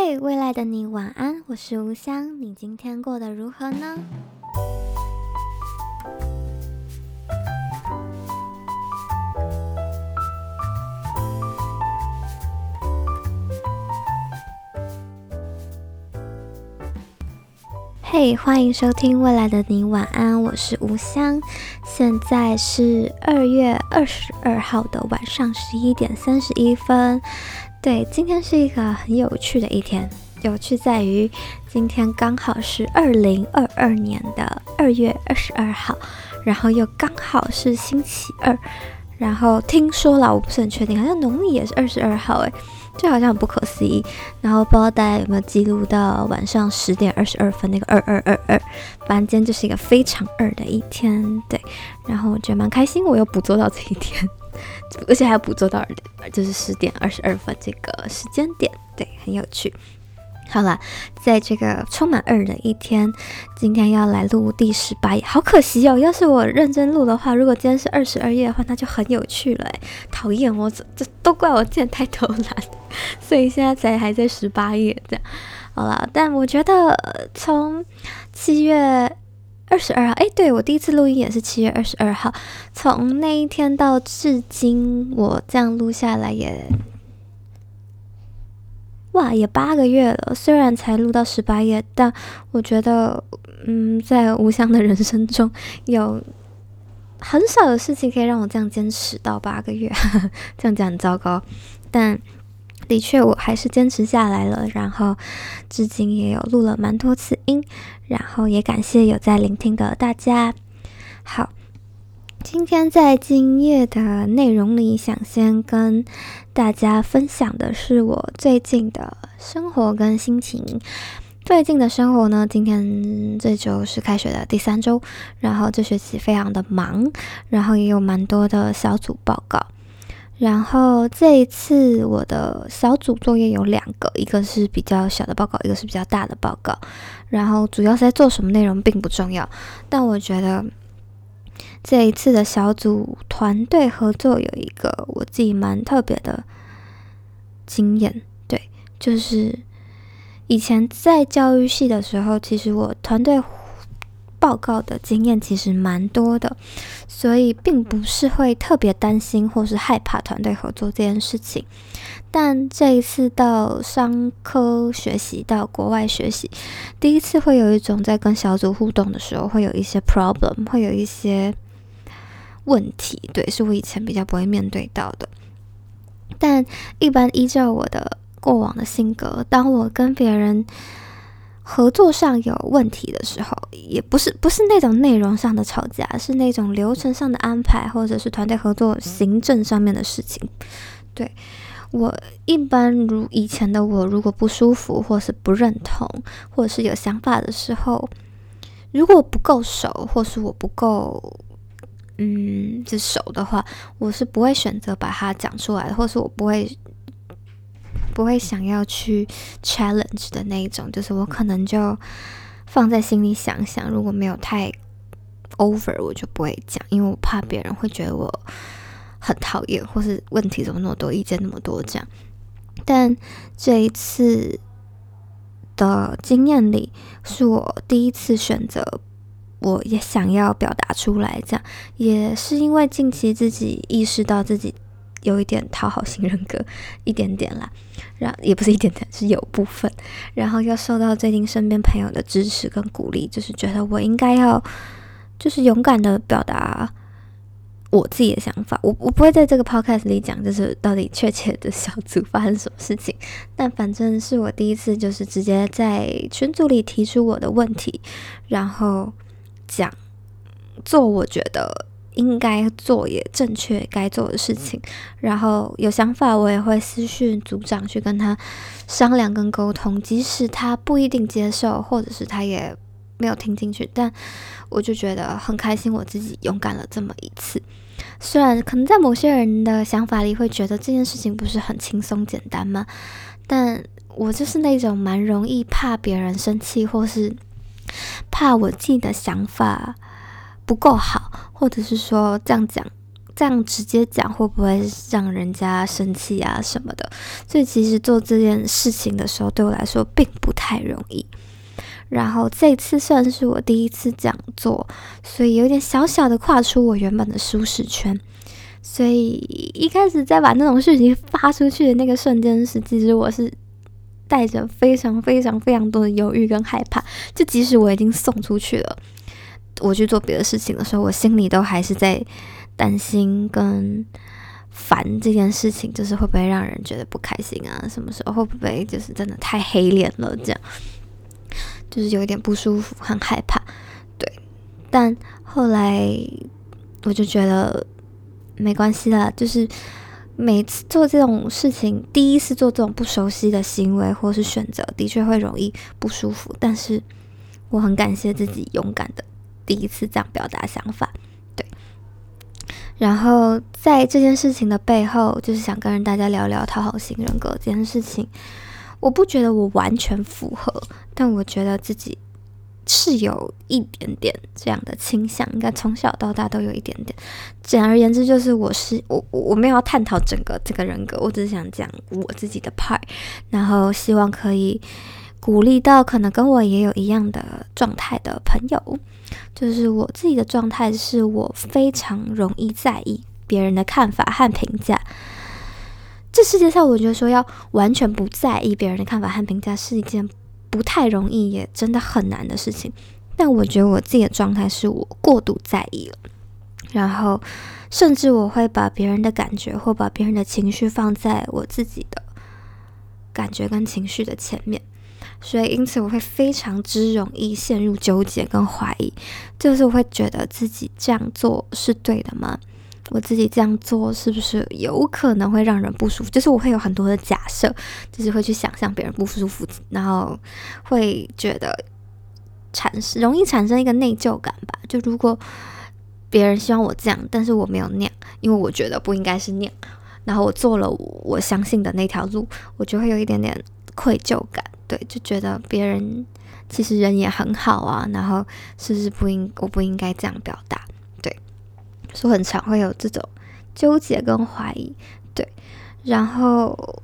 嘿未来的你晚安，我是吴香，你今天过得如何呢？嘿，欢迎收听《未来的你晚安》，我是吴香。现在是二月二十二号的晚上十一点三十一分。对，今天是一个很有趣的一天。有趣在于，今天刚好是二零二二年的二月二十二号，然后又刚好是星期二。然后听说了，我不是很确定，好像农历也是二十二号，诶。就好像很不可思议，然后不知道大家有没有记录到晚上十点二十二分那个二二二二，反正今天就是一个非常二的一天，对，然后我觉得蛮开心，我又捕捉到这一天，而且还要捕捉到就是十点二十二分这个时间点，对，很有趣。好了，在这个充满二的一天，今天要来录第十八页，好可惜哦！要是我认真录的话，如果今天是二十二页的话，那就很有趣了。讨厌，我这这都怪我今天太偷懒，所以现在才还在十八页这样。好了，但我觉得从七月二十二号，诶，对，我第一次录音也是七月二十二号，从那一天到至今，我这样录下来也。哇，也八个月了，虽然才录到十八页，但我觉得，嗯，在吴香的人生中有很少的事情可以让我这样坚持到八个月，呵呵，这样讲很糟糕，但的确我还是坚持下来了，然后至今也有录了蛮多次音，然后也感谢有在聆听的大家。好。今天在今夜的内容里，想先跟大家分享的是我最近的生活跟心情。最近的生活呢，今天这周是开学的第三周，然后这学期非常的忙，然后也有蛮多的小组报告。然后这一次我的小组作业有两个，一个是比较小的报告，一个是比较大的报告。然后主要是在做什么内容并不重要，但我觉得。这一次的小组团队合作有一个我自己蛮特别的经验，对，就是以前在教育系的时候，其实我团队报告的经验其实蛮多的，所以并不是会特别担心或是害怕团队合作这件事情。但这一次到商科学习，到国外学习，第一次会有一种在跟小组互动的时候，会有一些 problem，会有一些。问题，对，是我以前比较不会面对到的。但一般依照我的过往的性格，当我跟别人合作上有问题的时候，也不是不是那种内容上的吵架，是那种流程上的安排，或者是团队合作行政上面的事情。对，我一般如以前的我，如果不舒服，或是不认同，或者是有想法的时候，如果不够熟，或是我不够。嗯，就熟的话，我是不会选择把它讲出来的，或是我不会不会想要去 challenge 的那一种，就是我可能就放在心里想想，如果没有太 over，我就不会讲，因为我怕别人会觉得我很讨厌，或是问题怎么那么多，意见那么多这样。但这一次的经验里，是我第一次选择。我也想要表达出来，这样也是因为近期自己意识到自己有一点讨好型人格，一点点啦，然也不是一点点，是有部分，然后又受到最近身边朋友的支持跟鼓励，就是觉得我应该要，就是勇敢的表达我自己的想法。我我不会在这个 podcast 里讲，就是到底确切的小组发生什么事情，但反正是我第一次，就是直接在群组里提出我的问题，然后。讲做我觉得应该做也正确该做的事情，然后有想法我也会私讯组长去跟他商量跟沟通，即使他不一定接受，或者是他也没有听进去，但我就觉得很开心，我自己勇敢了这么一次。虽然可能在某些人的想法里会觉得这件事情不是很轻松简单吗？但我就是那种蛮容易怕别人生气，或是。怕我自己的想法不够好，或者是说这样讲这样直接讲会不会让人家生气啊什么的？所以其实做这件事情的时候，对我来说并不太容易。然后这次算是我第一次这样做，所以有点小小的跨出我原本的舒适圈。所以一开始在把那种讯息发出去的那个瞬间是，其实我是带着非常非常非常多的犹豫跟害怕。就即使我已经送出去了，我去做别的事情的时候，我心里都还是在担心跟烦这件事情，就是会不会让人觉得不开心啊？什么时候会不会就是真的太黑脸了？这样就是有一点不舒服，很害怕。对，但后来我就觉得。没关系啦，就是每次做这种事情，第一次做这种不熟悉的行为或是选择，的确会容易不舒服。但是我很感谢自己勇敢的第一次这样表达想法，对。然后在这件事情的背后，就是想跟大家聊聊讨好型人格这件事情。我不觉得我完全符合，但我觉得自己。是有一点点这样的倾向，应该从小到大都有一点点。简而言之，就是我是我，我没有要探讨整个这个人格，我只是想讲我自己的 part，然后希望可以鼓励到可能跟我也有一样的状态的朋友。就是我自己的状态，是我非常容易在意别人的看法和评价。这世界上，我觉得说要完全不在意别人的看法和评价是一件。不太容易，也真的很难的事情。但我觉得我自己的状态是我过度在意了，然后甚至我会把别人的感觉或把别人的情绪放在我自己的感觉跟情绪的前面，所以因此我会非常之容易陷入纠结跟怀疑，就是我会觉得自己这样做是对的吗？我自己这样做是不是有可能会让人不舒服？就是我会有很多的假设，就是会去想象别人不舒服，然后会觉得产生容易产生一个内疚感吧。就如果别人希望我这样，但是我没有那样，因为我觉得不应该是那样，然后我做了我相信的那条路，我就会有一点点愧疚感。对，就觉得别人其实人也很好啊，然后是不是不应我不应该这样表达？对所以很常会有这种纠结跟怀疑，对。然后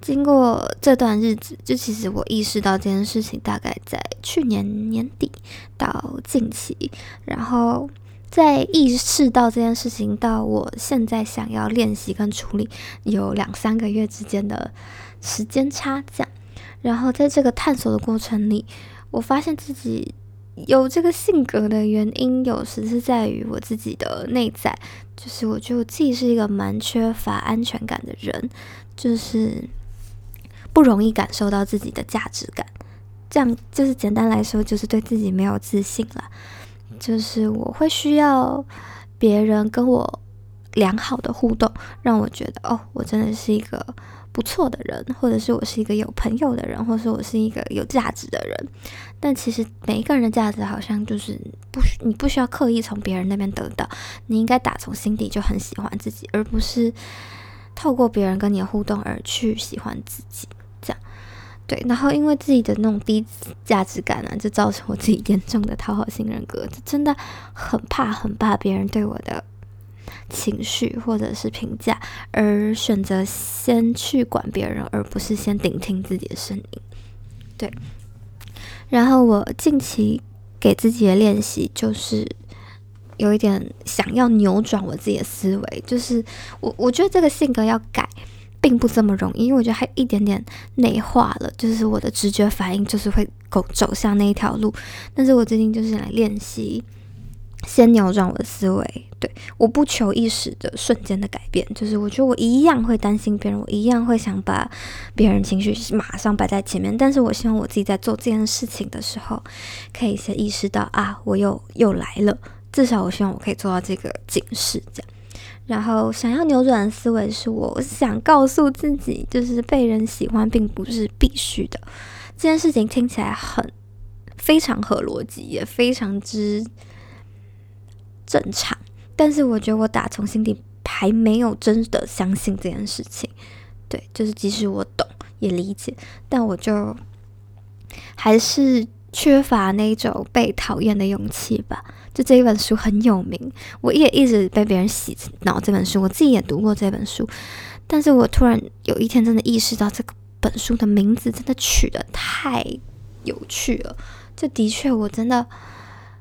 经过这段日子，就其实我意识到这件事情大概在去年年底到近期，然后在意识到这件事情到我现在想要练习跟处理，有两三个月之间的时间差，这样。然后在这个探索的过程里，我发现自己。有这个性格的原因，有时是在于我自己的内在，就是我觉得我自己是一个蛮缺乏安全感的人，就是不容易感受到自己的价值感。这样就是简单来说，就是对自己没有自信了。就是我会需要别人跟我良好的互动，让我觉得哦，我真的是一个。不错的人，或者是我是一个有朋友的人，或者是我是一个有价值的人。但其实每一个人的价值好像就是不需，你不需要刻意从别人那边得到，你应该打从心底就很喜欢自己，而不是透过别人跟你的互动而去喜欢自己。这样对，然后因为自己的那种低价值感啊，就造成我自己严重的讨好型人格，就真的很怕很怕别人对我的。情绪或者是评价，而选择先去管别人，而不是先聆听自己的声音。对。然后我近期给自己的练习就是有一点想要扭转我自己的思维，就是我我觉得这个性格要改并不这么容易，因为我觉得还一点点内化了，就是我的直觉反应就是会走走向那一条路。但是我最近就是来练习。先扭转我的思维，对，我不求一时的瞬间的改变，就是我觉得我一样会担心别人，我一样会想把别人情绪马上摆在前面，但是我希望我自己在做这件事情的时候，可以先意识到啊，我又又来了，至少我希望我可以做到这个警示，这样。然后想要扭转的思维是，我想告诉自己，就是被人喜欢并不是必须的，这件事情听起来很非常合逻辑，也非常之。正常，但是我觉得我打从心底还没有真的相信这件事情。对，就是即使我懂也理解，但我就还是缺乏那种被讨厌的勇气吧。就这一本书很有名，我也一直被别人洗脑这本书，我自己也读过这本书，但是我突然有一天真的意识到，这个本书的名字真的取得太有趣了。这的确，我真的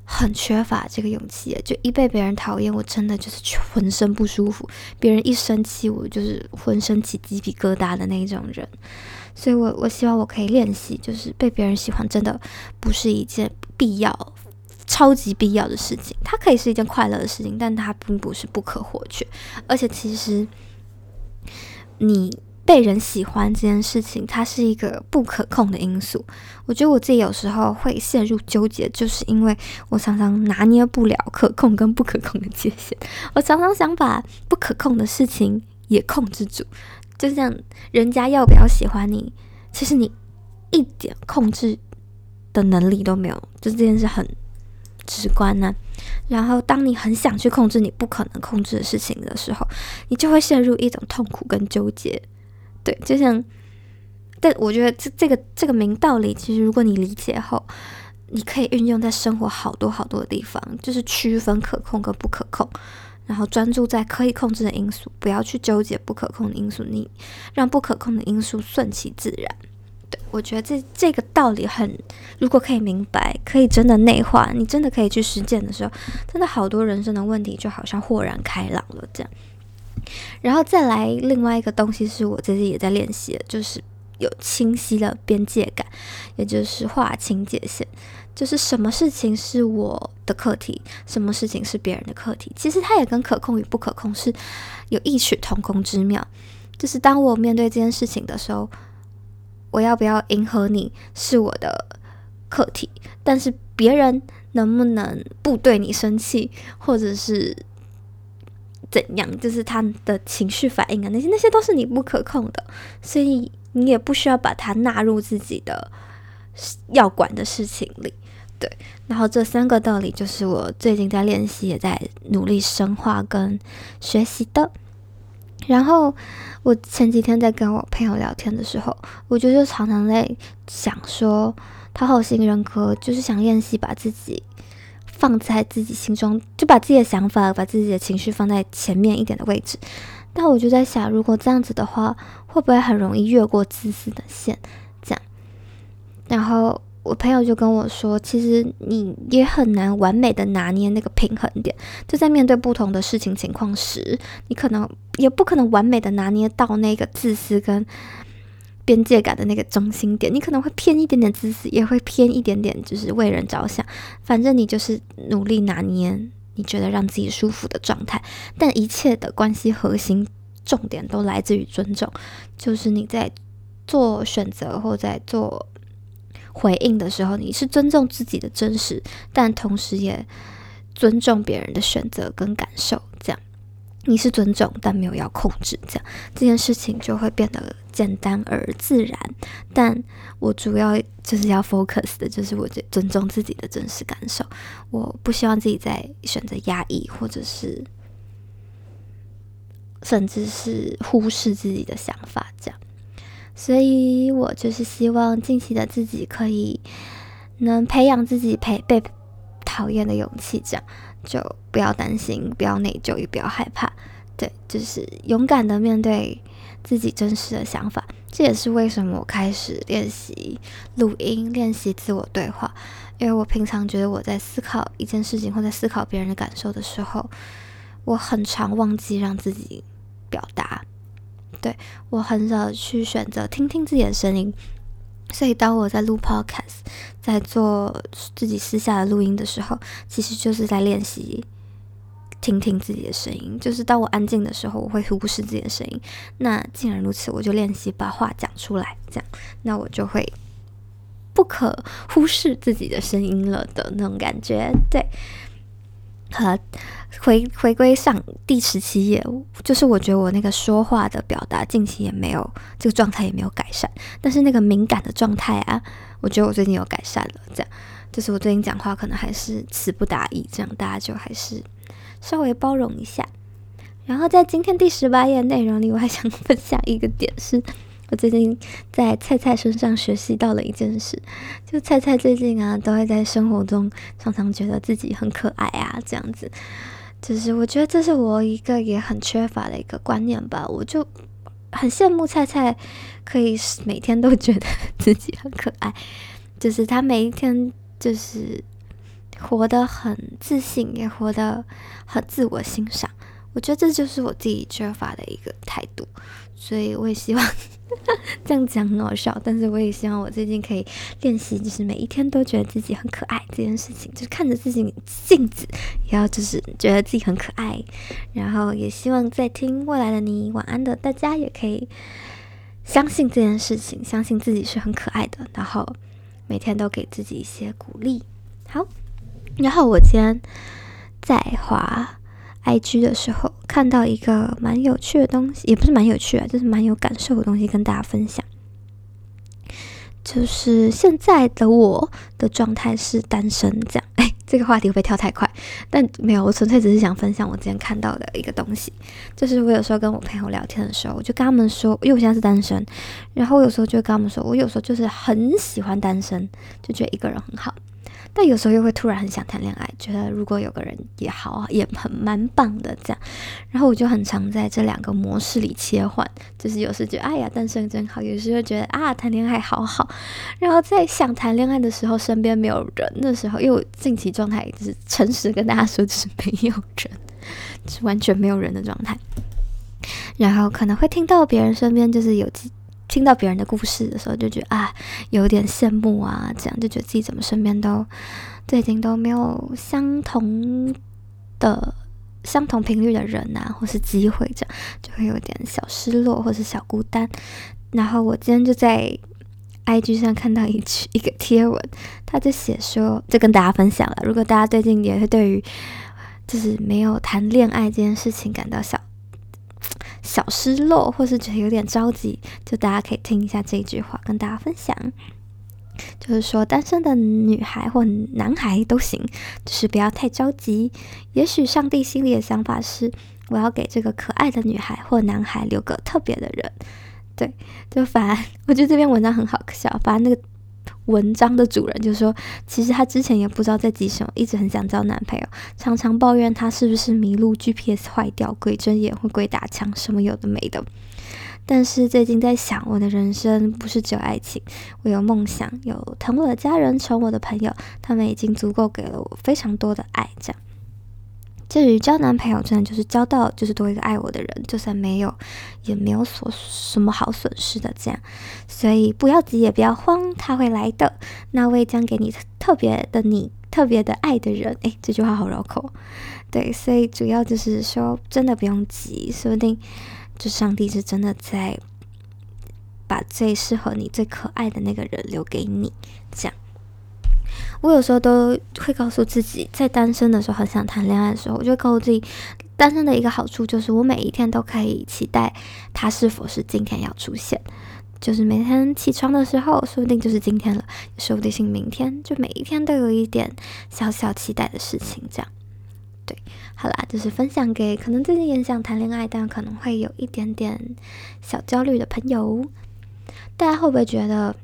很缺乏这个勇气，就一被别人讨厌，我真的就是浑身不舒服。别人一生气，我就是浑身起鸡皮疙瘩的那种人。所以我我希望我可以练习，就是被别人喜欢，真的不是一件必要、超级必要的事情。它可以是一件快乐的事情，但它并不是不可或缺。而且其实你被人喜欢这件事情，它是一个不可控的因素。我觉得我自己有时候会陷入纠结，就是因为我常常拿捏不了可控跟不可控的界限。我常常想把不可控的事情也控制住。就像人家要不要喜欢你，其实你一点控制的能力都没有，就这件事很直观呢、然后，当你很想去控制你不可能控制的事情的时候，你就会陷入一种痛苦跟纠结。对，就像，但我觉得这这个这个明道理，其实如果你理解后，你可以运用在生活好多好多的地方，就是区分可控跟不可控。然后专注在可以控制的因素，不要去纠结不可控的因素，你让不可控的因素顺其自然。对，我觉得这这个道理很，如果可以明白，可以真的内化，你真的可以去实践的时候，真的好多人生的问题就好像豁然开朗了这样。然后再来另外一个东西是我自己也在练习的，就是有清晰的边界感，也就是划清界限。就是什么事情是我的课题，什么事情是别人的课题。其实它也跟可控与不可控是有异曲同工之妙。就是当我面对这件事情的时候，我要不要迎合你是我的课题，但是别人能不能不对你生气，或者是怎样，就是他的情绪反应啊，那些那些都是你不可控的，所以你也不需要把它纳入自己的要管的事情里。对，然后这三个道理就是我最近在练习，也在努力深化跟学习的。然后我前几天在跟我朋友聊天的时候，我就就常常在想说，讨好型人格就是想练习把自己放在自己心中，就把自己的想法、把自己的情绪放在前面一点的位置。但我就在想，如果这样子的话，会不会很容易越过自私的线？这样，然后。我朋友就跟我说，其实你也很难完美的拿捏那个平衡点，就在面对不同的事情情况时，你可能也不可能完美的拿捏到那个自私跟边界感的那个中心点，你可能会偏一点点自私，也会偏一点点就是为人着想，反正你就是努力拿捏你觉得让自己舒服的状态，但一切的关系核心重点都来自于尊重，就是你在做选择或在做。回应的时候，你是尊重自己的真实，但同时也尊重别人的选择跟感受。你是尊重，但没有要控制。这样，这件事情就会变得简单而自然。但我主要就是要 focus 的，就是我尊重自己的真实感受。我不希望自己在选择压抑，或者是甚至是忽视自己的想法。这样。所以我就是希望近期的自己可以能培养自己陪被讨厌的勇气，这样就不要担心，不要内疚，也不要害怕。对，就是勇敢的面对自己真实的想法。这也是为什么我开始练习录音，练习自我对话。因为我平常觉得我在思考一件事情或在思考别人的感受的时候，我很常忘记让自己表达。对，我很少去选择听听自己的声音，所以当我在录 podcast，在做自己私下的录音的时候，其实就是在练习听听自己的声音。就是当我安静的时候，我会忽视自己的声音。那既然如此，我就练习把话讲出来，这样，那我就会不可忽视自己的声音了的那种感觉。对。和回回归上第十七页，就是我觉得我那个说话的表达近期也没有这个状态也没有改善，但是那个敏感的状态啊，我觉得我最近有改善了。这样，就是我最近讲话可能还是词不达意，这样大家就还是稍微包容一下。然后在今天第十八页内容里，我还想分享一个点是，我最近在菜菜身上学习到了一件事，就菜菜最近啊，都会在生活中常常觉得自己很可爱啊，这样子。就是我觉得这是我一个也很缺乏的一个观念吧。我就很羡慕菜菜，可以每天都觉得 自己很可爱，就是他每一天就是活得很自信，也活得很自我欣赏。我觉得这就是我自己缺乏的一个态度，所以我也希望这样讲很好笑，但是我也希望我最近可以练习，就是每一天都觉得自己很可爱这件事情，就是看着自己镜子，也要就是觉得自己很可爱，然后也希望在听未来的你晚安的大家也可以相信这件事情，相信自己是很可爱的，然后每天都给自己一些鼓励。好，然后我今天在滑。IG 的时候看到一个蛮有趣的东西，也不是蛮有趣啊，就是蛮有感受的东西，跟大家分享。就是现在的我的状态是单身，这样。哎，这个话题会不会跳太快？但没有，我纯粹只是想分享我之前看到的一个东西。就是我有时候跟我朋友聊天的时候，我就跟他们说，因为我现在是单身，然后有时候就跟他们说，我有时候就是很喜欢单身，就觉得一个人很好。但有时候又会突然很想谈恋爱，觉得如果有个人也好，也很蛮棒的这样。然后我就很常在这两个模式里切换，就是有时觉得哎呀单身真好，有时候觉得啊谈恋爱好好。然后在想谈恋爱的时候，身边没有人的时候，因为我近期状态就是诚实跟大家说，就是没有人，是完全没有人的状态。然后可能会听到别人身边就是有几。听到别人的故事的时候，就觉得啊，有点羡慕啊，这样就觉得自己怎么身边都最近都没有相同的相同频率的人啊，或是机会，这样就会有点小失落或是小孤单。然后我今天就在 IG 上看到一句一个贴文，他就写说，就跟大家分享了。如果大家最近也是对于就是没有谈恋爱这件事情感到小。小失落，或是觉得有点着急，就大家可以听一下这句话，跟大家分享。就是说，单身的女孩或男孩都行，就是不要太着急。也许上帝心里的想法是，我要给这个可爱的女孩或男孩留个特别的人。对，就反而 我觉得这篇文章很好笑，反正那个。文章的主人就说，其实他之前也不知道在急什么，一直很想交男朋友，常常抱怨他是不是迷路、GPS 坏掉、鬼睁眼或鬼打墙，什么有的没的。但是最近在想，我的人生不是只有爱情，我有梦想，有疼我的家人、宠我的朋友，他们已经足够给了我非常多的爱，这样。至于交男朋友，真的就是交到就是多一个爱我的人，就算没有，也没有所什么好损失的这样。所以不要急，也不要慌，他会来的。那位将给你特别的你，特别的爱的人。诶，这句话好绕口。对，所以主要就是说，真的不用急，说不定就上帝是真的在把最适合你、最可爱的那个人留给你，这样。我有时候都会告诉自己，在单身的时候很想谈恋爱的时候，我就告诉自己，单身的一个好处就是我每一天都可以期待他是否是今天要出现，就是每天起床的时候，说不定就是今天了，说不定是明天，就每一天都有一点小小期待的事情，这样。对，好啦，就是分享给可能最近也想谈恋爱，但可能会有一点点小焦虑的朋友，大家会不会觉得？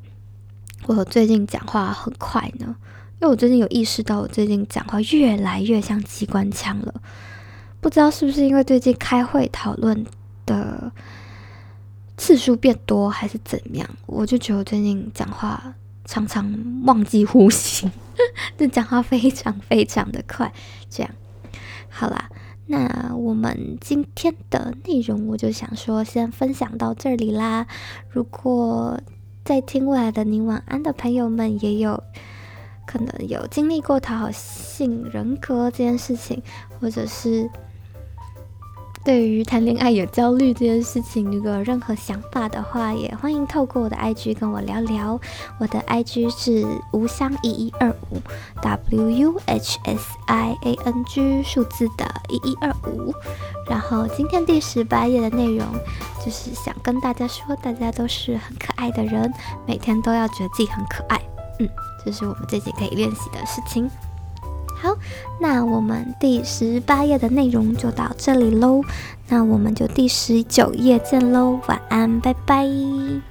我最近讲话很快呢，因为我最近有意识到，我最近讲话越来越像机关枪了。不知道是不是因为最近开会讨论的次数变多，还是怎样？我就觉得我最近讲话常常忘记呼吸，就讲话非常非常的快。这样，好啦，那我们今天的内容我就想说，先分享到这里啦。如果在听未来的你晚安的朋友们，也有可能有经历过讨好性人格这件事情，或者是对于谈恋爱有焦虑这件事情，如果有任何想法的话，也欢迎透过我的 IG 跟我聊聊。我的 IG 是吴香一一二五 W U H S I A N G 数字的一一二五。然后今天第十八页的内容，就是想跟大家说，大家都是很可爱的人，每天都要觉得自己很可爱。嗯，这是我们最近可以练习的事情。好，那我们第十八页的内容就到这里喽，那我们就第十九页见喽，晚安，拜拜。